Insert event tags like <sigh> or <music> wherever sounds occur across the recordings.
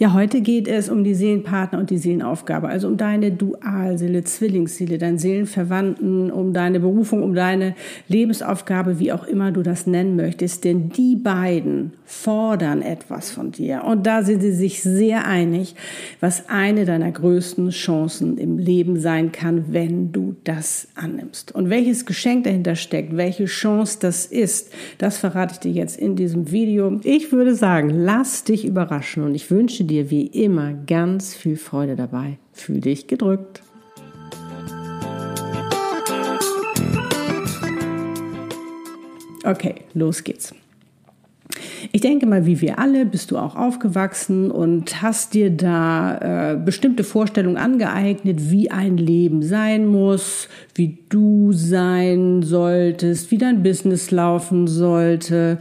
Ja, heute geht es um die Seelenpartner und die Seelenaufgabe, also um deine Dualseele, Zwillingsseele, deinen Seelenverwandten, um deine Berufung, um deine Lebensaufgabe, wie auch immer du das nennen möchtest. Denn die beiden fordern etwas von dir. Und da sind sie sich sehr einig, was eine deiner größten Chancen im Leben sein kann, wenn du das annimmst. Und welches Geschenk dahinter steckt, welche Chance das ist, das verrate ich dir jetzt in diesem Video. Ich würde sagen, lass dich überraschen und ich wünsche dir wie immer ganz viel Freude dabei. Fühl dich gedrückt. Okay, los geht's. Ich denke mal, wie wir alle, bist du auch aufgewachsen und hast dir da äh, bestimmte Vorstellungen angeeignet, wie ein Leben sein muss, wie du sein solltest, wie dein Business laufen sollte,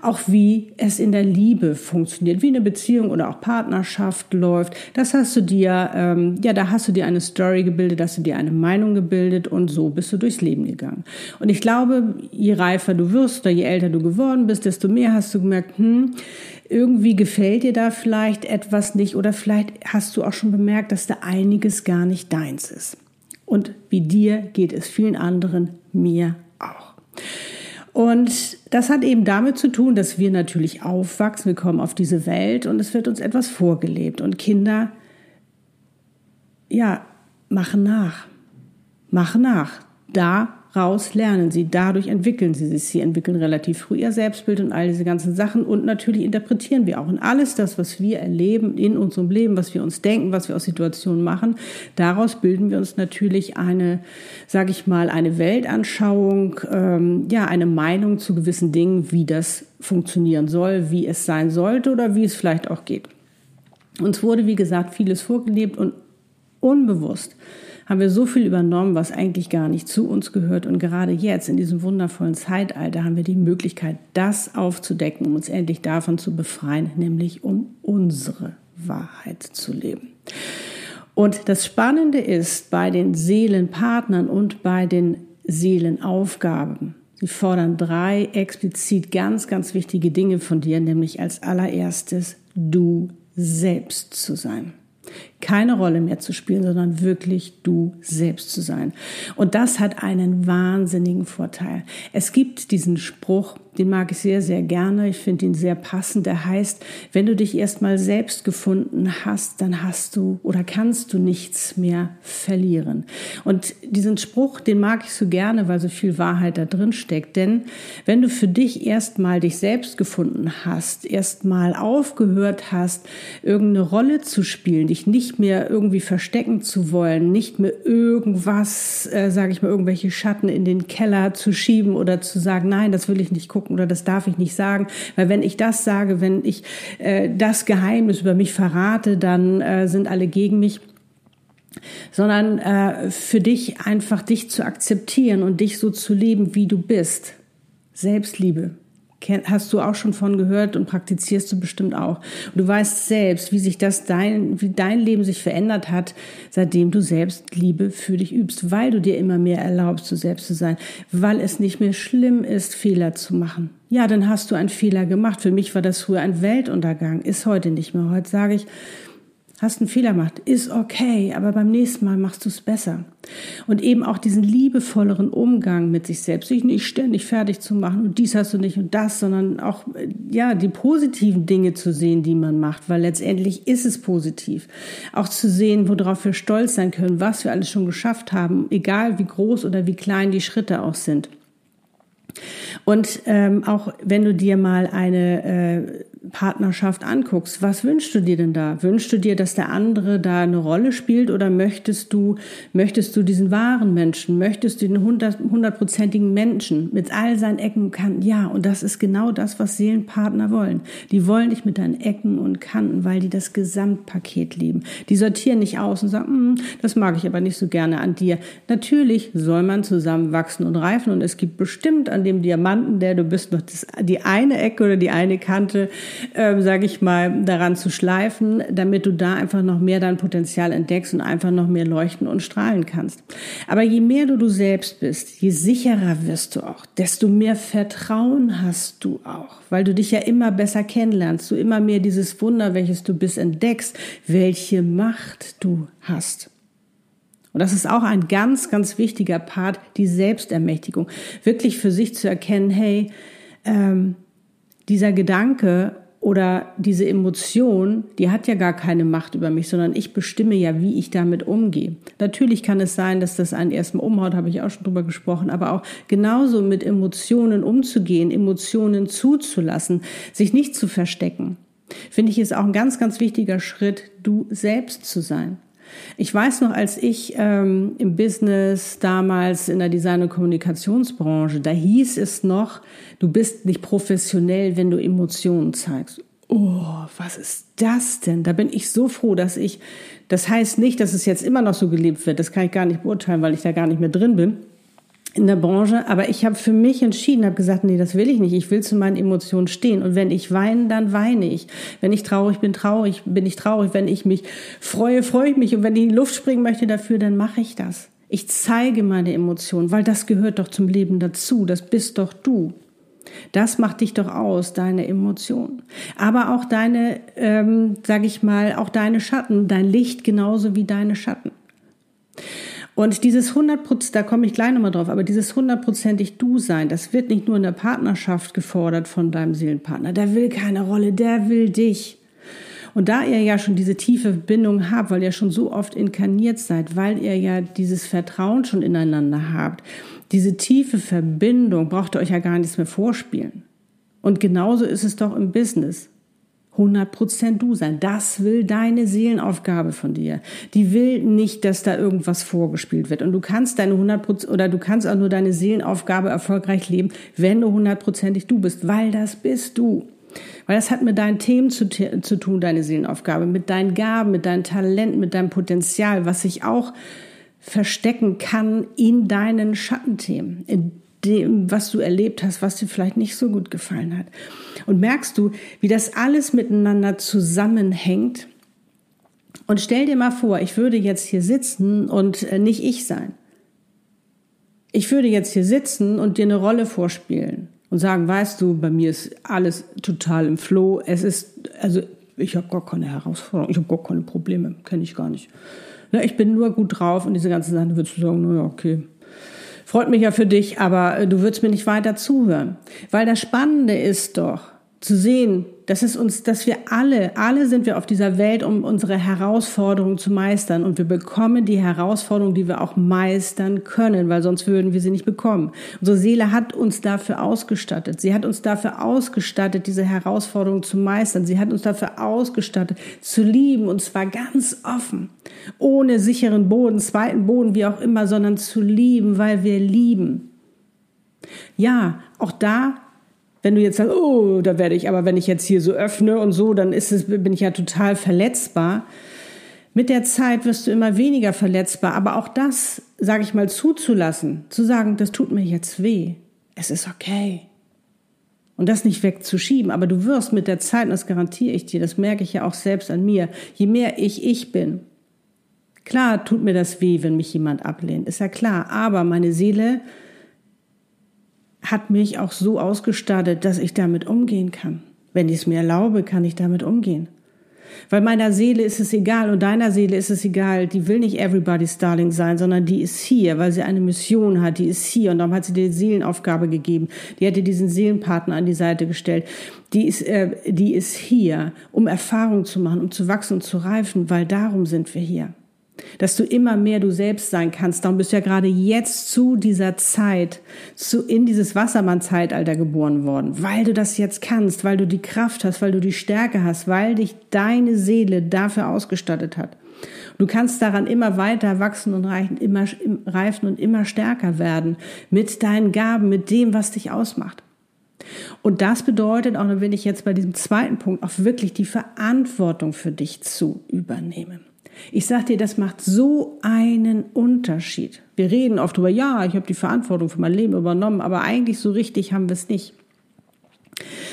auch wie es in der Liebe funktioniert, wie eine Beziehung oder auch Partnerschaft läuft. Das hast du dir, ähm, ja, da hast du dir eine Story gebildet, hast du dir eine Meinung gebildet und so bist du durchs Leben gegangen. Und ich glaube, je reifer du wirst oder je älter du geworden bist, desto mehr hast du gemerkt, hm, irgendwie gefällt dir da vielleicht etwas nicht oder vielleicht hast du auch schon bemerkt, dass da einiges gar nicht deins ist. Und wie dir geht es vielen anderen, mir auch. Und das hat eben damit zu tun, dass wir natürlich aufwachsen, wir kommen auf diese Welt und es wird uns etwas vorgelebt. Und Kinder, ja, machen nach. Machen nach. Da raus lernen sie. Dadurch entwickeln sie sich. Sie entwickeln relativ früh ihr Selbstbild und all diese ganzen Sachen. Und natürlich interpretieren wir auch. Und alles das, was wir erleben in unserem Leben, was wir uns denken, was wir aus Situationen machen, daraus bilden wir uns natürlich eine, sage ich mal, eine Weltanschauung, ähm, ja, eine Meinung zu gewissen Dingen, wie das funktionieren soll, wie es sein sollte oder wie es vielleicht auch geht. Uns wurde, wie gesagt, vieles vorgelebt und unbewusst haben wir so viel übernommen, was eigentlich gar nicht zu uns gehört. Und gerade jetzt, in diesem wundervollen Zeitalter, haben wir die Möglichkeit, das aufzudecken, um uns endlich davon zu befreien, nämlich um unsere Wahrheit zu leben. Und das Spannende ist bei den Seelenpartnern und bei den Seelenaufgaben, Sie fordern drei explizit ganz, ganz wichtige Dinge von dir, nämlich als allererstes du selbst zu sein keine Rolle mehr zu spielen, sondern wirklich du selbst zu sein. Und das hat einen wahnsinnigen Vorteil. Es gibt diesen Spruch, den mag ich sehr, sehr gerne. Ich finde ihn sehr passend. Der heißt, wenn du dich erstmal selbst gefunden hast, dann hast du oder kannst du nichts mehr verlieren. Und diesen Spruch, den mag ich so gerne, weil so viel Wahrheit da drin steckt. Denn wenn du für dich erstmal dich selbst gefunden hast, erstmal aufgehört hast, irgendeine Rolle zu spielen, dich nicht mehr irgendwie verstecken zu wollen, nicht mehr irgendwas, äh, sage ich mal, irgendwelche Schatten in den Keller zu schieben oder zu sagen, nein, das will ich nicht gucken oder das darf ich nicht sagen, weil wenn ich das sage, wenn ich äh, das Geheimnis über mich verrate, dann äh, sind alle gegen mich. Sondern äh, für dich einfach dich zu akzeptieren und dich so zu leben, wie du bist. Selbstliebe, hast du auch schon von gehört und praktizierst du bestimmt auch. Du weißt selbst, wie sich das dein, wie dein Leben sich verändert hat, seitdem du selbst Liebe für dich übst, weil du dir immer mehr erlaubst, du selbst zu sein, weil es nicht mehr schlimm ist, Fehler zu machen. Ja, dann hast du einen Fehler gemacht. Für mich war das früher ein Weltuntergang, ist heute nicht mehr. Heute sage ich, hast einen Fehler gemacht, ist okay, aber beim nächsten Mal machst du es besser. Und eben auch diesen liebevolleren Umgang mit sich selbst, sich nicht ständig fertig zu machen und dies hast du nicht und das, sondern auch, ja, die positiven Dinge zu sehen, die man macht, weil letztendlich ist es positiv. Auch zu sehen, worauf wir stolz sein können, was wir alles schon geschafft haben, egal wie groß oder wie klein die Schritte auch sind. Und ähm, auch wenn du dir mal eine äh, Partnerschaft anguckst, was wünschst du dir denn da? Wünschst du dir, dass der andere da eine Rolle spielt oder möchtest du, möchtest du diesen wahren Menschen, möchtest du den hundertprozentigen Menschen mit all seinen Ecken und Kanten? Ja, und das ist genau das, was Seelenpartner wollen. Die wollen dich mit deinen Ecken und Kanten, weil die das Gesamtpaket lieben. Die sortieren nicht aus und sagen, hm, das mag ich aber nicht so gerne an dir. Natürlich soll man zusammen wachsen und reifen und es gibt bestimmt an dem Diamanten, der du bist, noch das, die eine Ecke oder die eine Kante, äh, sage ich mal, daran zu schleifen, damit du da einfach noch mehr dein Potenzial entdeckst und einfach noch mehr leuchten und strahlen kannst. Aber je mehr du du selbst bist, je sicherer wirst du auch, desto mehr Vertrauen hast du auch, weil du dich ja immer besser kennenlernst, du immer mehr dieses Wunder, welches du bist, entdeckst, welche Macht du hast. Und das ist auch ein ganz, ganz wichtiger Part, die Selbstermächtigung. Wirklich für sich zu erkennen, hey, ähm, dieser Gedanke oder diese Emotion, die hat ja gar keine Macht über mich, sondern ich bestimme ja, wie ich damit umgehe. Natürlich kann es sein, dass das einen erstmal umhaut, habe ich auch schon drüber gesprochen, aber auch genauso mit Emotionen umzugehen, Emotionen zuzulassen, sich nicht zu verstecken, finde ich ist auch ein ganz, ganz wichtiger Schritt, du selbst zu sein. Ich weiß noch, als ich ähm, im Business damals in der Design- und Kommunikationsbranche, da hieß es noch, du bist nicht professionell, wenn du Emotionen zeigst. Oh, was ist das denn? Da bin ich so froh, dass ich, das heißt nicht, dass es jetzt immer noch so gelebt wird, das kann ich gar nicht beurteilen, weil ich da gar nicht mehr drin bin in der Branche, aber ich habe für mich entschieden, habe gesagt, nee, das will ich nicht. Ich will zu meinen Emotionen stehen und wenn ich weine, dann weine ich. Wenn ich traurig bin, traurig, bin ich traurig. Wenn ich mich freue, freue ich mich und wenn ich in die Luft springen möchte dafür, dann mache ich das. Ich zeige meine Emotionen, weil das gehört doch zum Leben dazu. Das bist doch du. Das macht dich doch aus, deine Emotionen. Aber auch deine, ähm, sag ich mal, auch deine Schatten, dein Licht genauso wie deine Schatten. Und dieses 100% da komme ich gleich nochmal drauf, aber dieses hundertprozentig Du sein, das wird nicht nur in der Partnerschaft gefordert von deinem Seelenpartner. Der will keine Rolle, der will dich. Und da ihr ja schon diese tiefe Bindung habt, weil ihr schon so oft inkarniert seid, weil ihr ja dieses Vertrauen schon ineinander habt, diese tiefe Verbindung braucht ihr euch ja gar nichts mehr vorspielen. Und genauso ist es doch im Business. 100% du sein. Das will deine Seelenaufgabe von dir. Die will nicht, dass da irgendwas vorgespielt wird. Und du kannst deine 100% oder du kannst auch nur deine Seelenaufgabe erfolgreich leben, wenn du hundertprozentig du bist, weil das bist du. Weil das hat mit deinen Themen zu, zu tun, deine Seelenaufgabe, mit deinen Gaben, mit deinem Talent, mit deinem Potenzial, was sich auch verstecken kann in deinen Schattenthemen, in dem, was du erlebt hast, was dir vielleicht nicht so gut gefallen hat. Und merkst du, wie das alles miteinander zusammenhängt? Und stell dir mal vor, ich würde jetzt hier sitzen und äh, nicht ich sein. Ich würde jetzt hier sitzen und dir eine Rolle vorspielen und sagen, weißt du, bei mir ist alles total im Flow. Es ist, also ich habe gar keine Herausforderung, ich habe gar keine Probleme, kenne ich gar nicht. Ne, ich bin nur gut drauf und diese ganzen Sachen, würdest du sagen, naja, okay, Freut mich ja für dich, aber äh, du würdest mir nicht weiter zuhören. Weil das Spannende ist doch, zu sehen, dass es uns, dass wir alle, alle sind wir auf dieser Welt, um unsere Herausforderungen zu meistern. Und wir bekommen die Herausforderungen, die wir auch meistern können, weil sonst würden wir sie nicht bekommen. Unsere Seele hat uns dafür ausgestattet. Sie hat uns dafür ausgestattet, diese Herausforderungen zu meistern. Sie hat uns dafür ausgestattet, zu lieben, und zwar ganz offen. Ohne sicheren Boden, zweiten Boden, wie auch immer, sondern zu lieben, weil wir lieben. Ja, auch da wenn du jetzt sagst, oh, da werde ich, aber wenn ich jetzt hier so öffne und so, dann ist es, bin ich ja total verletzbar. Mit der Zeit wirst du immer weniger verletzbar, aber auch das, sage ich mal, zuzulassen, zu sagen, das tut mir jetzt weh. Es ist okay. Und das nicht wegzuschieben, aber du wirst mit der Zeit, und das garantiere ich dir, das merke ich ja auch selbst an mir, je mehr ich ich bin, klar tut mir das weh, wenn mich jemand ablehnt, ist ja klar, aber meine Seele hat mich auch so ausgestattet, dass ich damit umgehen kann. Wenn ich es mir erlaube, kann ich damit umgehen. Weil meiner Seele ist es egal und deiner Seele ist es egal. Die will nicht everybody's darling sein, sondern die ist hier, weil sie eine Mission hat. Die ist hier und darum hat sie dir die Seelenaufgabe gegeben. Die hat dir diesen Seelenpartner an die Seite gestellt. Die ist, äh, die ist hier, um Erfahrung zu machen, um zu wachsen und zu reifen, weil darum sind wir hier. Dass du immer mehr du selbst sein kannst. Darum bist du ja gerade jetzt zu dieser Zeit, zu, in dieses Wassermann-Zeitalter geboren worden, weil du das jetzt kannst, weil du die Kraft hast, weil du die Stärke hast, weil dich deine Seele dafür ausgestattet hat. Du kannst daran immer weiter wachsen und reifen, immer, reifen und immer stärker werden mit deinen Gaben, mit dem, was dich ausmacht. Und das bedeutet auch, wenn ich jetzt bei diesem zweiten Punkt auch wirklich die Verantwortung für dich zu übernehmen. Ich sage dir, das macht so einen Unterschied. Wir reden oft über, ja, ich habe die Verantwortung für mein Leben übernommen, aber eigentlich so richtig haben wir es nicht.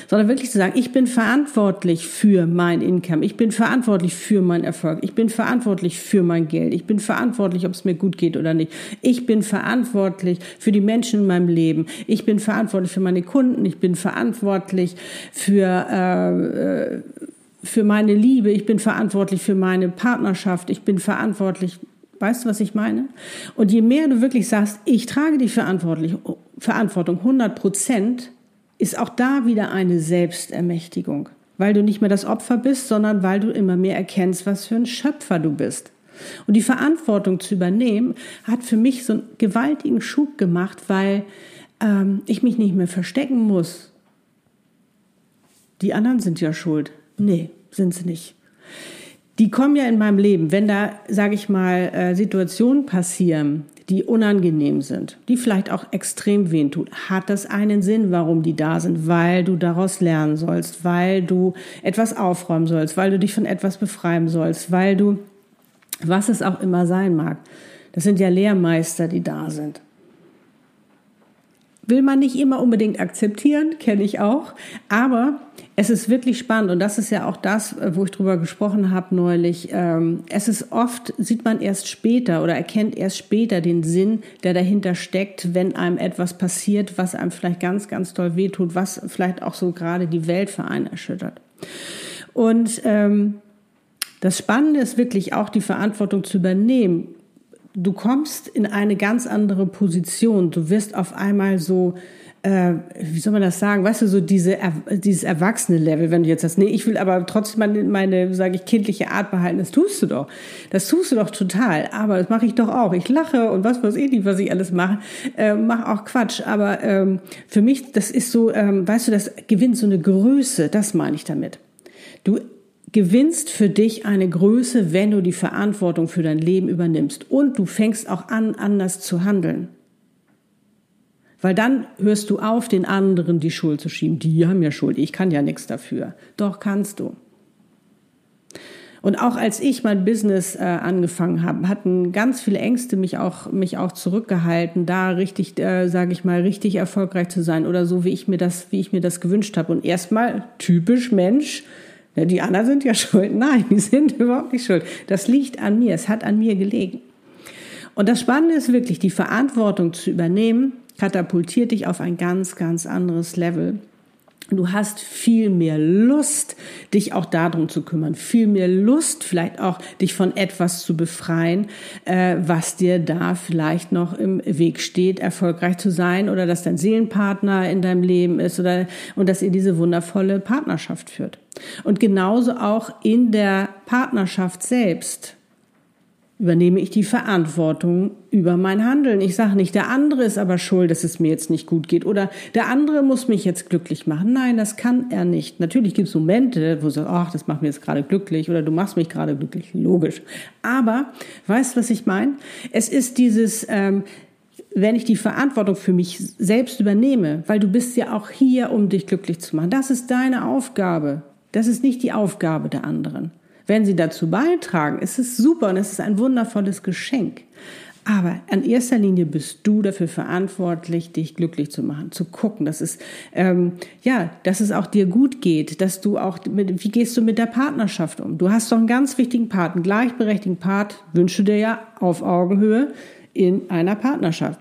Sondern wirklich zu sagen, ich bin verantwortlich für mein Income, ich bin verantwortlich für meinen Erfolg, ich bin verantwortlich für mein Geld, ich bin verantwortlich, ob es mir gut geht oder nicht. Ich bin verantwortlich für die Menschen in meinem Leben, ich bin verantwortlich für meine Kunden, ich bin verantwortlich für äh, äh für meine Liebe, ich bin verantwortlich für meine Partnerschaft, ich bin verantwortlich, weißt du, was ich meine? Und je mehr du wirklich sagst, ich trage die Verantwortung 100 Prozent, ist auch da wieder eine Selbstermächtigung, weil du nicht mehr das Opfer bist, sondern weil du immer mehr erkennst, was für ein Schöpfer du bist. Und die Verantwortung zu übernehmen, hat für mich so einen gewaltigen Schub gemacht, weil ähm, ich mich nicht mehr verstecken muss. Die anderen sind ja schuld. Nee, sind sie nicht. Die kommen ja in meinem Leben, wenn da, sage ich mal, äh, Situationen passieren, die unangenehm sind, die vielleicht auch extrem wehen tut, hat das einen Sinn, warum die da sind, weil du daraus lernen sollst, weil du etwas aufräumen sollst, weil du dich von etwas befreien sollst, weil du, was es auch immer sein mag. Das sind ja Lehrmeister, die da sind. Will man nicht immer unbedingt akzeptieren, kenne ich auch, aber es ist wirklich spannend und das ist ja auch das, wo ich drüber gesprochen habe neulich. Ähm, es ist oft, sieht man erst später oder erkennt erst später den Sinn, der dahinter steckt, wenn einem etwas passiert, was einem vielleicht ganz, ganz toll wehtut, was vielleicht auch so gerade die Welt für einen erschüttert. Und ähm, das Spannende ist wirklich auch die Verantwortung zu übernehmen. Du kommst in eine ganz andere Position. Du wirst auf einmal so äh, wie soll man das sagen, weißt du, so diese, dieses Erwachsene-Level, wenn du jetzt sagst, nee, ich will aber trotzdem meine, meine sage ich, kindliche Art behalten, das tust du doch. Das tust du doch total, aber das mache ich doch auch. Ich lache und was weiß ich nicht, was ich alles mache, äh, mache auch Quatsch, aber ähm, für mich, das ist so, ähm, weißt du, das gewinnt so eine Größe, das meine ich damit. Du gewinnst für dich eine Größe, wenn du die Verantwortung für dein Leben übernimmst und du fängst auch an, anders zu handeln. Weil dann hörst du auf, den anderen die Schuld zu schieben. Die haben ja Schuld, ich kann ja nichts dafür. Doch kannst du. Und auch als ich mein Business äh, angefangen habe, hatten ganz viele Ängste mich auch mich auch zurückgehalten, da richtig, äh, sage ich mal, richtig erfolgreich zu sein oder so wie ich mir das wie ich mir das gewünscht habe. Und erstmal typisch Mensch, die anderen sind ja <laughs> schuld. Nein, die sind <laughs> überhaupt nicht schuld. Das liegt an mir. Es hat an mir gelegen. Und das Spannende ist wirklich, die Verantwortung zu übernehmen katapultiert dich auf ein ganz, ganz anderes Level. Du hast viel mehr Lust, dich auch darum zu kümmern, viel mehr Lust, vielleicht auch dich von etwas zu befreien, äh, was dir da vielleicht noch im Weg steht, erfolgreich zu sein oder dass dein Seelenpartner in deinem Leben ist oder und dass ihr diese wundervolle Partnerschaft führt. Und genauso auch in der Partnerschaft selbst übernehme ich die Verantwortung über mein Handeln. Ich sage nicht, der andere ist aber schuld, dass es mir jetzt nicht gut geht oder der andere muss mich jetzt glücklich machen. Nein, das kann er nicht. Natürlich gibt es Momente, wo du sagst, ach, das macht mir jetzt gerade glücklich oder du machst mich gerade glücklich. Logisch. Aber, weißt du, was ich meine? Es ist dieses, ähm, wenn ich die Verantwortung für mich selbst übernehme, weil du bist ja auch hier, um dich glücklich zu machen. Das ist deine Aufgabe. Das ist nicht die Aufgabe der anderen. Wenn sie dazu beitragen, ist es super und es ist ein wundervolles Geschenk. Aber in erster Linie bist du dafür verantwortlich, dich glücklich zu machen, zu gucken, dass es ähm, ja, dass es auch dir gut geht, dass du auch mit, wie gehst du mit der Partnerschaft um? Du hast doch einen ganz wichtigen Part, einen gleichberechtigten Part, wünsche dir ja auf Augenhöhe in einer Partnerschaft.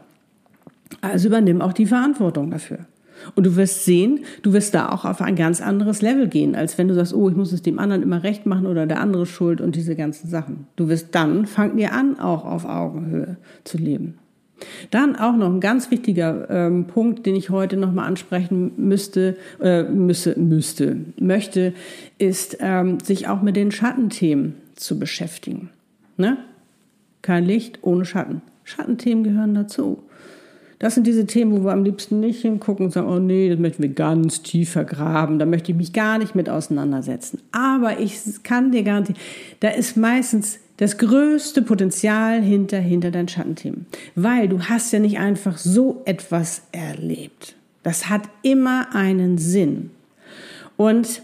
Also übernimm auch die Verantwortung dafür. Und du wirst sehen, du wirst da auch auf ein ganz anderes Level gehen, als wenn du sagst, oh, ich muss es dem anderen immer recht machen oder der andere schuld und diese ganzen Sachen. Du wirst dann, fang dir an, auch auf Augenhöhe zu leben. Dann auch noch ein ganz wichtiger ähm, Punkt, den ich heute nochmal ansprechen müsste, äh, müsse, müsste, möchte, ist, ähm, sich auch mit den Schattenthemen zu beschäftigen. Ne? Kein Licht ohne Schatten. Schattenthemen gehören dazu. Das sind diese Themen, wo wir am liebsten nicht hingucken und sagen, oh nee, das möchten wir ganz tief vergraben, da möchte ich mich gar nicht mit auseinandersetzen. Aber ich kann dir garantieren, da ist meistens das größte Potenzial hinter, hinter deinen Schattenthemen. Weil du hast ja nicht einfach so etwas erlebt. Das hat immer einen Sinn. Und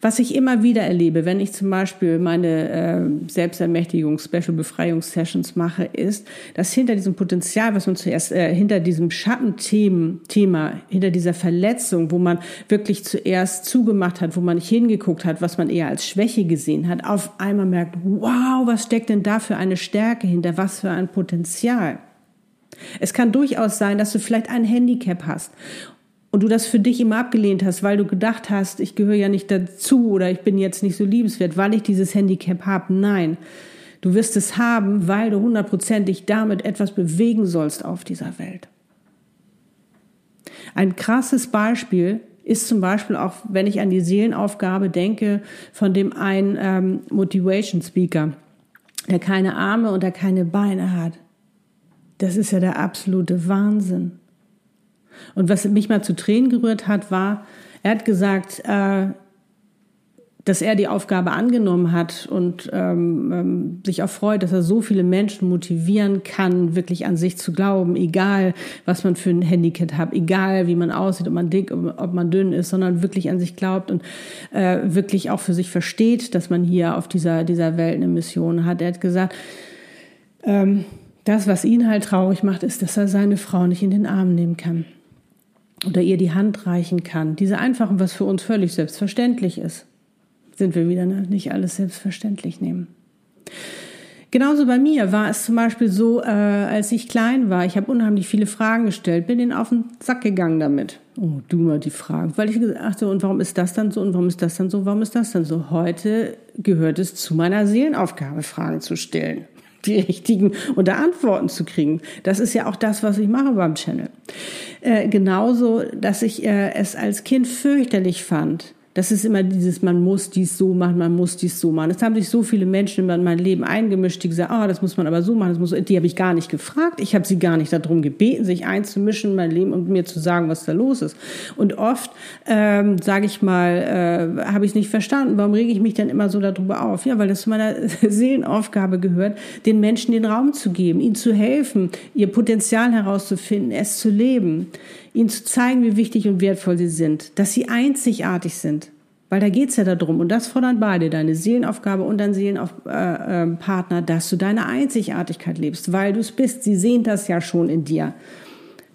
was ich immer wieder erlebe, wenn ich zum Beispiel meine äh, Selbstermächtigung, Special Befreiungssessions mache, ist, dass hinter diesem Potenzial, was man zuerst, äh, hinter diesem Schattenthema, hinter dieser Verletzung, wo man wirklich zuerst zugemacht hat, wo man nicht hingeguckt hat, was man eher als Schwäche gesehen hat, auf einmal merkt, wow, was steckt denn da für eine Stärke hinter, was für ein Potenzial. Es kann durchaus sein, dass du vielleicht ein Handicap hast und du das für dich immer abgelehnt hast, weil du gedacht hast, ich gehöre ja nicht dazu oder ich bin jetzt nicht so liebenswert, weil ich dieses Handicap habe. Nein, du wirst es haben, weil du hundertprozentig damit etwas bewegen sollst auf dieser Welt. Ein krasses Beispiel ist zum Beispiel auch, wenn ich an die Seelenaufgabe denke, von dem einen ähm, Motivation Speaker, der keine Arme und der keine Beine hat. Das ist ja der absolute Wahnsinn. Und was mich mal zu Tränen gerührt hat, war, er hat gesagt, äh, dass er die Aufgabe angenommen hat und ähm, ähm, sich auch freut, dass er so viele Menschen motivieren kann, wirklich an sich zu glauben, egal was man für ein Handicap hat, egal wie man aussieht, ob man dick, ob man dünn ist, sondern wirklich an sich glaubt und äh, wirklich auch für sich versteht, dass man hier auf dieser, dieser Welt eine Mission hat. Er hat gesagt, ähm, das, was ihn halt traurig macht, ist, dass er seine Frau nicht in den Arm nehmen kann oder ihr die Hand reichen kann. Diese einfachen, was für uns völlig selbstverständlich ist, sind wir wieder ne? nicht alles selbstverständlich nehmen. Genauso bei mir war es zum Beispiel so, äh, als ich klein war, ich habe unheimlich viele Fragen gestellt, bin ihnen auf den Sack gegangen damit. Oh, du mal die Fragen. Weil ich habe, und warum ist das dann so und warum ist das dann so, warum ist das dann so? Heute gehört es zu meiner Seelenaufgabe, Fragen zu stellen die richtigen und Antworten zu kriegen. Das ist ja auch das, was ich mache beim Channel. Äh, genauso, dass ich äh, es als Kind fürchterlich fand, das ist immer dieses, man muss dies so machen, man muss dies so machen. Es haben sich so viele Menschen in mein Leben eingemischt, die gesagt, ah, oh, das muss man aber so machen, das muss, die habe ich gar nicht gefragt. Ich habe sie gar nicht darum gebeten, sich einzumischen in mein Leben und mir zu sagen, was da los ist. Und oft, ähm, sage ich mal, äh, habe ich es nicht verstanden. Warum rege ich mich dann immer so darüber auf? Ja, weil das zu meiner <laughs> Seelenaufgabe gehört, den Menschen den Raum zu geben, ihnen zu helfen, ihr Potenzial herauszufinden, es zu leben ihnen zu zeigen, wie wichtig und wertvoll sie sind, dass sie einzigartig sind. Weil da geht's ja darum, und das fordern beide, deine Seelenaufgabe und dein Seelenpartner, äh, äh, dass du deine Einzigartigkeit lebst, weil du es bist. Sie sehen das ja schon in dir.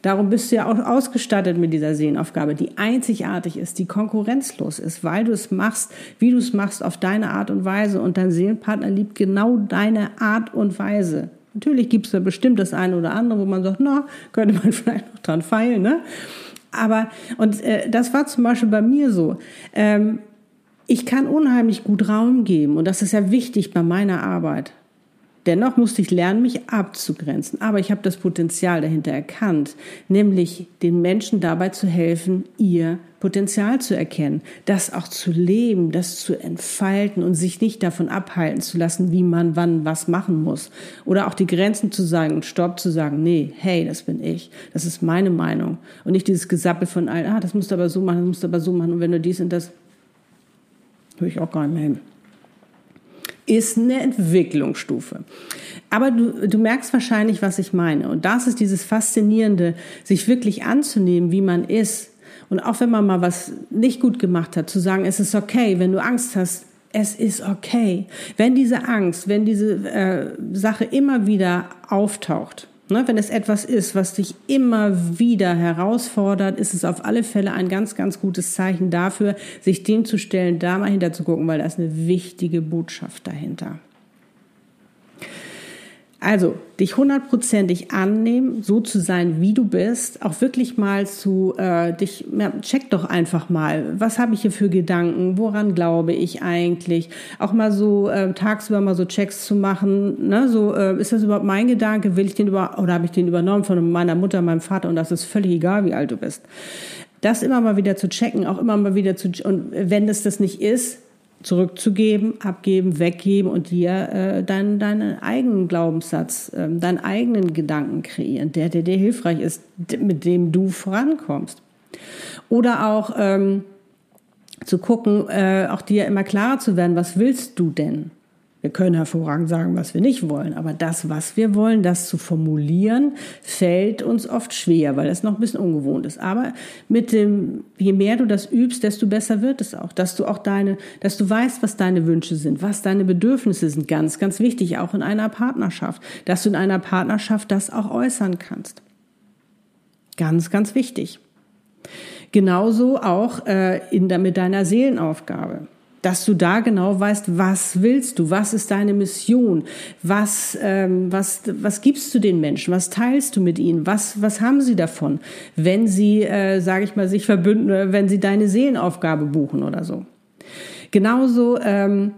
Darum bist du ja auch ausgestattet mit dieser Seelenaufgabe, die einzigartig ist, die konkurrenzlos ist, weil du es machst, wie du es machst, auf deine Art und Weise. Und dein Seelenpartner liebt genau deine Art und Weise. Natürlich gibt es da bestimmt das eine oder andere, wo man sagt, na, könnte man <laughs> vielleicht noch dran feilen, ne? Aber, und äh, das war zum Beispiel bei mir so. Ähm, ich kann unheimlich gut Raum geben und das ist ja wichtig bei meiner Arbeit. Dennoch musste ich lernen, mich abzugrenzen. Aber ich habe das Potenzial dahinter erkannt, nämlich den Menschen dabei zu helfen, ihr Potenzial zu erkennen, das auch zu leben, das zu entfalten und sich nicht davon abhalten zu lassen, wie man wann was machen muss. Oder auch die Grenzen zu sagen und Stopp zu sagen, nee, hey, das bin ich, das ist meine Meinung. Und nicht dieses Gesappel von allen, ah, das musst du aber so machen, das musst du aber so machen. Und wenn du dies und das, höre ich auch gar nicht mehr hin ist eine Entwicklungsstufe. Aber du, du merkst wahrscheinlich, was ich meine. Und das ist dieses Faszinierende, sich wirklich anzunehmen, wie man ist. Und auch wenn man mal was nicht gut gemacht hat, zu sagen, es ist okay, wenn du Angst hast, es ist okay. Wenn diese Angst, wenn diese äh, Sache immer wieder auftaucht, Ne, wenn es etwas ist, was dich immer wieder herausfordert, ist es auf alle Fälle ein ganz, ganz gutes Zeichen dafür, sich dem zu stellen, da mal hinter zu gucken, weil da ist eine wichtige Botschaft dahinter. Also dich hundertprozentig annehmen, so zu sein, wie du bist, auch wirklich mal zu äh, dich, ja, check doch einfach mal, was habe ich hier für Gedanken, woran glaube ich eigentlich, auch mal so äh, tagsüber mal so Checks zu machen, ne, so äh, ist das überhaupt mein Gedanke, will ich den über oder habe ich den übernommen von meiner Mutter, meinem Vater und das ist völlig egal, wie alt du bist. Das immer mal wieder zu checken, auch immer mal wieder zu und wenn das das nicht ist, zurückzugeben, abgeben, weggeben und dir äh, deinen, deinen eigenen Glaubenssatz, äh, deinen eigenen Gedanken kreieren, der, der dir hilfreich ist, mit dem du vorankommst. Oder auch ähm, zu gucken, äh, auch dir immer klarer zu werden, was willst du denn? Wir können hervorragend sagen, was wir nicht wollen, aber das, was wir wollen, das zu formulieren, fällt uns oft schwer, weil das noch ein bisschen ungewohnt ist. Aber mit dem, je mehr du das übst, desto besser wird es auch, dass du auch deine, dass du weißt, was deine Wünsche sind, was deine Bedürfnisse sind, ganz, ganz wichtig, auch in einer Partnerschaft, dass du in einer Partnerschaft das auch äußern kannst. Ganz, ganz wichtig. Genauso auch äh, in, mit deiner Seelenaufgabe dass du da genau weißt, was willst du, was ist deine Mission, was, ähm, was, was gibst du den Menschen, was teilst du mit ihnen, was, was haben sie davon, wenn sie, äh, sage ich mal, sich verbünden, wenn sie deine Seelenaufgabe buchen oder so. Genauso, ähm,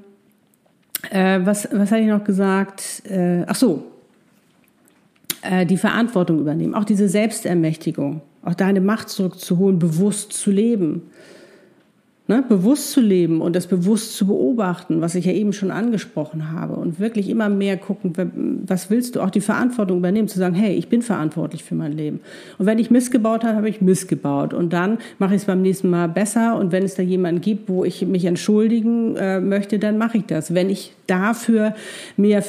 äh, was, was hatte ich noch gesagt? Äh, ach so, äh, die Verantwortung übernehmen, auch diese Selbstermächtigung, auch deine Macht zurückzuholen, bewusst zu leben ne, bewusst zu leben und das bewusst zu beobachten, was ich ja eben schon angesprochen habe und wirklich immer mehr gucken, was willst du, auch die Verantwortung übernehmen, zu sagen, hey, ich bin verantwortlich für mein Leben. Und wenn ich missgebaut habe, habe ich missgebaut und dann mache ich es beim nächsten Mal besser und wenn es da jemanden gibt, wo ich mich entschuldigen äh, möchte, dann mache ich das. Wenn ich dafür mir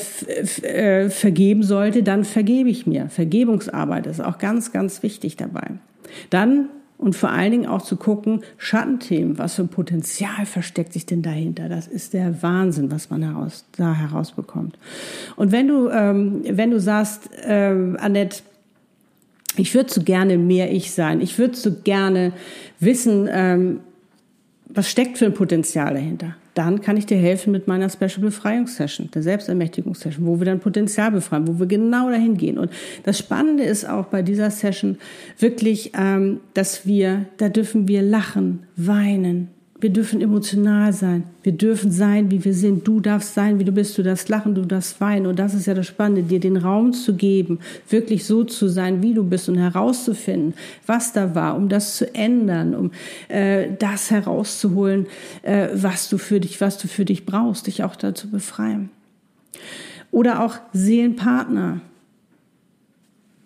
äh, vergeben sollte, dann vergebe ich mir. Vergebungsarbeit ist auch ganz, ganz wichtig dabei. Dann und vor allen Dingen auch zu gucken, Schattenthemen, was für ein Potenzial versteckt sich denn dahinter? Das ist der Wahnsinn, was man heraus, da herausbekommt. Und wenn du, ähm, wenn du sagst, äh, Annette, ich würde so gerne mehr ich sein, ich würde so gerne wissen, ähm, was steckt für ein Potenzial dahinter? Dann kann ich dir helfen mit meiner Special Befreiungssession, der Selbstermächtigungssession, wo wir dann Potenzial befreien, wo wir genau dahin gehen. Und das Spannende ist auch bei dieser Session wirklich, ähm, dass wir, da dürfen wir lachen, weinen, wir dürfen emotional sein. Wir dürfen sein, wie wir sind. Du darfst sein, wie du bist. Du darfst lachen, du darfst weinen. Und das ist ja das Spannende, dir den Raum zu geben, wirklich so zu sein, wie du bist und herauszufinden, was da war, um das zu ändern, um äh, das herauszuholen, äh, was du für dich, was du für dich brauchst, dich auch dazu befreien. Oder auch Seelenpartner.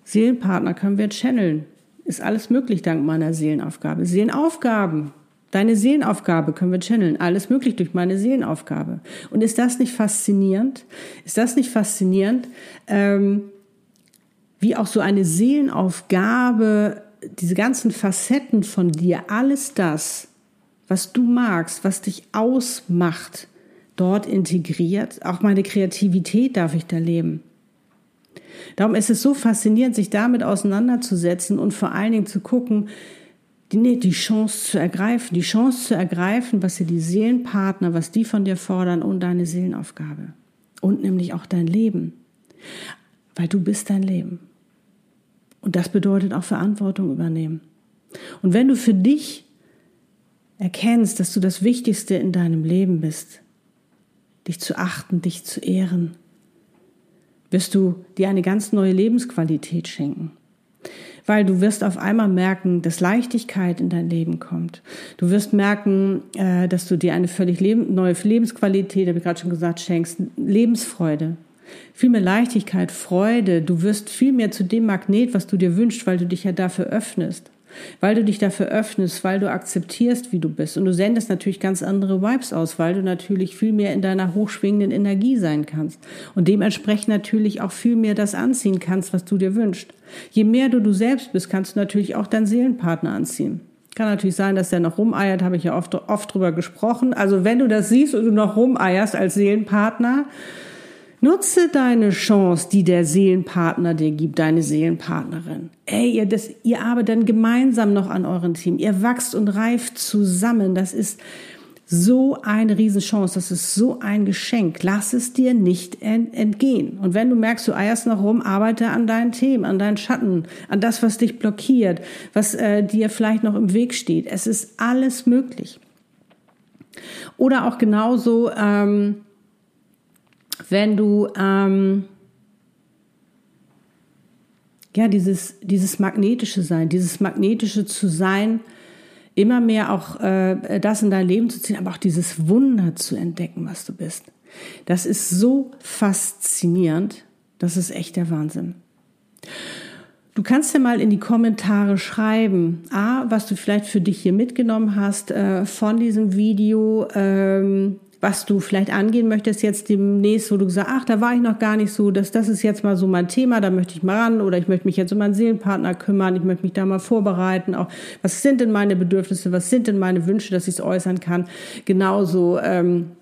Seelenpartner können wir channeln. Ist alles möglich dank meiner Seelenaufgabe. Seelenaufgaben Deine Seelenaufgabe können wir channeln. Alles möglich durch meine Seelenaufgabe. Und ist das nicht faszinierend? Ist das nicht faszinierend, ähm, wie auch so eine Seelenaufgabe, diese ganzen Facetten von dir, alles das, was du magst, was dich ausmacht, dort integriert. Auch meine Kreativität darf ich da leben. Darum ist es so faszinierend, sich damit auseinanderzusetzen und vor allen Dingen zu gucken, die, die Chance zu ergreifen, die Chance zu ergreifen, was dir die Seelenpartner, was die von dir fordern und deine Seelenaufgabe. Und nämlich auch dein Leben. Weil du bist dein Leben. Und das bedeutet auch Verantwortung übernehmen. Und wenn du für dich erkennst, dass du das Wichtigste in deinem Leben bist, dich zu achten, dich zu ehren, wirst du dir eine ganz neue Lebensqualität schenken weil du wirst auf einmal merken, dass Leichtigkeit in dein Leben kommt. Du wirst merken, äh, dass du dir eine völlig neue Lebensqualität, habe ich gerade schon gesagt, schenkst, Lebensfreude. Viel mehr Leichtigkeit, Freude. Du wirst viel mehr zu dem Magnet, was du dir wünschst, weil du dich ja dafür öffnest weil du dich dafür öffnest, weil du akzeptierst, wie du bist. Und du sendest natürlich ganz andere Vibes aus, weil du natürlich viel mehr in deiner hochschwingenden Energie sein kannst. Und dementsprechend natürlich auch viel mehr das anziehen kannst, was du dir wünschst. Je mehr du du selbst bist, kannst du natürlich auch deinen Seelenpartner anziehen. Kann natürlich sein, dass der noch rumeiert, habe ich ja oft, oft drüber gesprochen. Also wenn du das siehst und du noch rumeierst als Seelenpartner, Nutze deine Chance, die der Seelenpartner dir gibt, deine Seelenpartnerin. Ey, ihr, das, ihr arbeitet dann gemeinsam noch an eurem Team. Ihr wachst und reift zusammen. Das ist so eine Riesenchance. Das ist so ein Geschenk. Lass es dir nicht entgehen. Und wenn du merkst, du eierst noch rum, arbeite an deinen Themen, an deinen Schatten, an das, was dich blockiert, was äh, dir vielleicht noch im Weg steht. Es ist alles möglich. Oder auch genauso, ähm, wenn du ähm, ja dieses dieses magnetische Sein, dieses magnetische zu sein immer mehr auch äh, das in dein Leben zu ziehen, aber auch dieses Wunder zu entdecken, was du bist. Das ist so faszinierend, das ist echt der Wahnsinn. Du kannst ja mal in die Kommentare schreiben, A, was du vielleicht für dich hier mitgenommen hast äh, von diesem Video, ähm, was du vielleicht angehen möchtest jetzt demnächst, wo du gesagt ach, da war ich noch gar nicht so, das, das ist jetzt mal so mein Thema, da möchte ich mal ran oder ich möchte mich jetzt um meinen Seelenpartner kümmern, ich möchte mich da mal vorbereiten, auch was sind denn meine Bedürfnisse, was sind denn meine Wünsche, dass ich es äußern kann. Genauso ähm,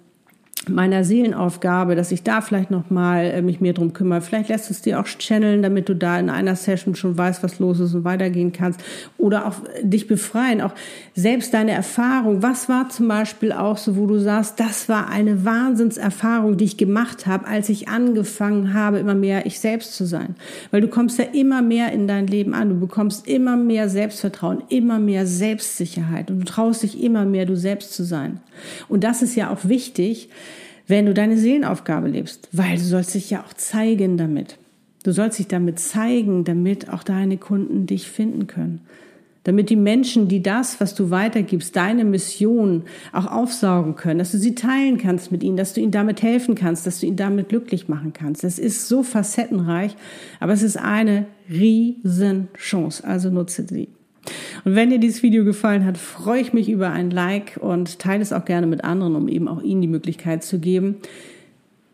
meiner Seelenaufgabe, dass ich da vielleicht noch mal äh, mich mehr drum kümmere. Vielleicht lässt es dir auch channeln, damit du da in einer Session schon weißt, was los ist und weitergehen kannst. Oder auch dich befreien, auch selbst deine Erfahrung. Was war zum Beispiel auch so, wo du sagst, das war eine Wahnsinnserfahrung, die ich gemacht habe, als ich angefangen habe, immer mehr ich selbst zu sein. Weil du kommst ja immer mehr in dein Leben an. Du bekommst immer mehr Selbstvertrauen, immer mehr Selbstsicherheit und du traust dich immer mehr, du selbst zu sein. Und das ist ja auch wichtig, wenn du deine Seelenaufgabe lebst, weil du sollst dich ja auch zeigen damit. Du sollst dich damit zeigen, damit auch deine Kunden dich finden können. Damit die Menschen, die das, was du weitergibst, deine Mission auch aufsaugen können, dass du sie teilen kannst mit ihnen, dass du ihnen damit helfen kannst, dass du ihn damit glücklich machen kannst. Das ist so facettenreich, aber es ist eine riesen Chance. Also nutze sie. Und wenn dir dieses Video gefallen hat, freue ich mich über ein Like und teile es auch gerne mit anderen, um eben auch ihnen die Möglichkeit zu geben,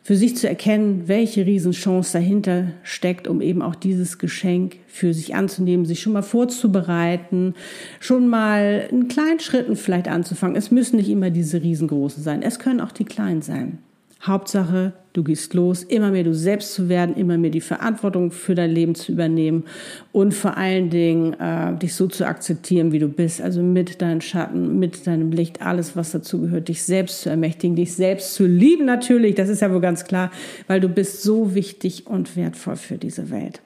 für sich zu erkennen, welche Riesenchance dahinter steckt, um eben auch dieses Geschenk für sich anzunehmen, sich schon mal vorzubereiten, schon mal in kleinen Schritten vielleicht anzufangen. Es müssen nicht immer diese riesengroßen sein, es können auch die kleinen sein. Hauptsache, du gehst los, immer mehr du selbst zu werden, immer mehr die Verantwortung für dein Leben zu übernehmen und vor allen Dingen äh, dich so zu akzeptieren, wie du bist. Also mit deinen Schatten, mit deinem Licht, alles, was dazu gehört, dich selbst zu ermächtigen, dich selbst zu lieben natürlich. Das ist ja wohl ganz klar, weil du bist so wichtig und wertvoll für diese Welt.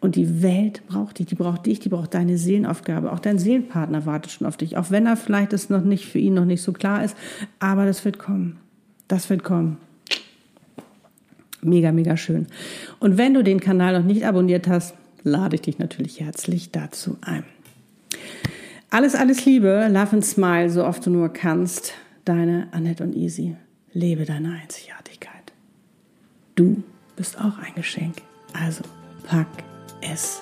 Und die Welt braucht dich, die braucht dich, die braucht deine Seelenaufgabe. Auch dein Seelenpartner wartet schon auf dich, auch wenn er vielleicht es noch nicht für ihn noch nicht so klar ist. Aber das wird kommen. Das wird kommen. Mega, mega schön. Und wenn du den Kanal noch nicht abonniert hast, lade ich dich natürlich herzlich dazu ein. Alles, alles Liebe, love and smile, so oft du nur kannst. Deine Annette und Easy. Lebe deine Einzigartigkeit. Du bist auch ein Geschenk. Also pack es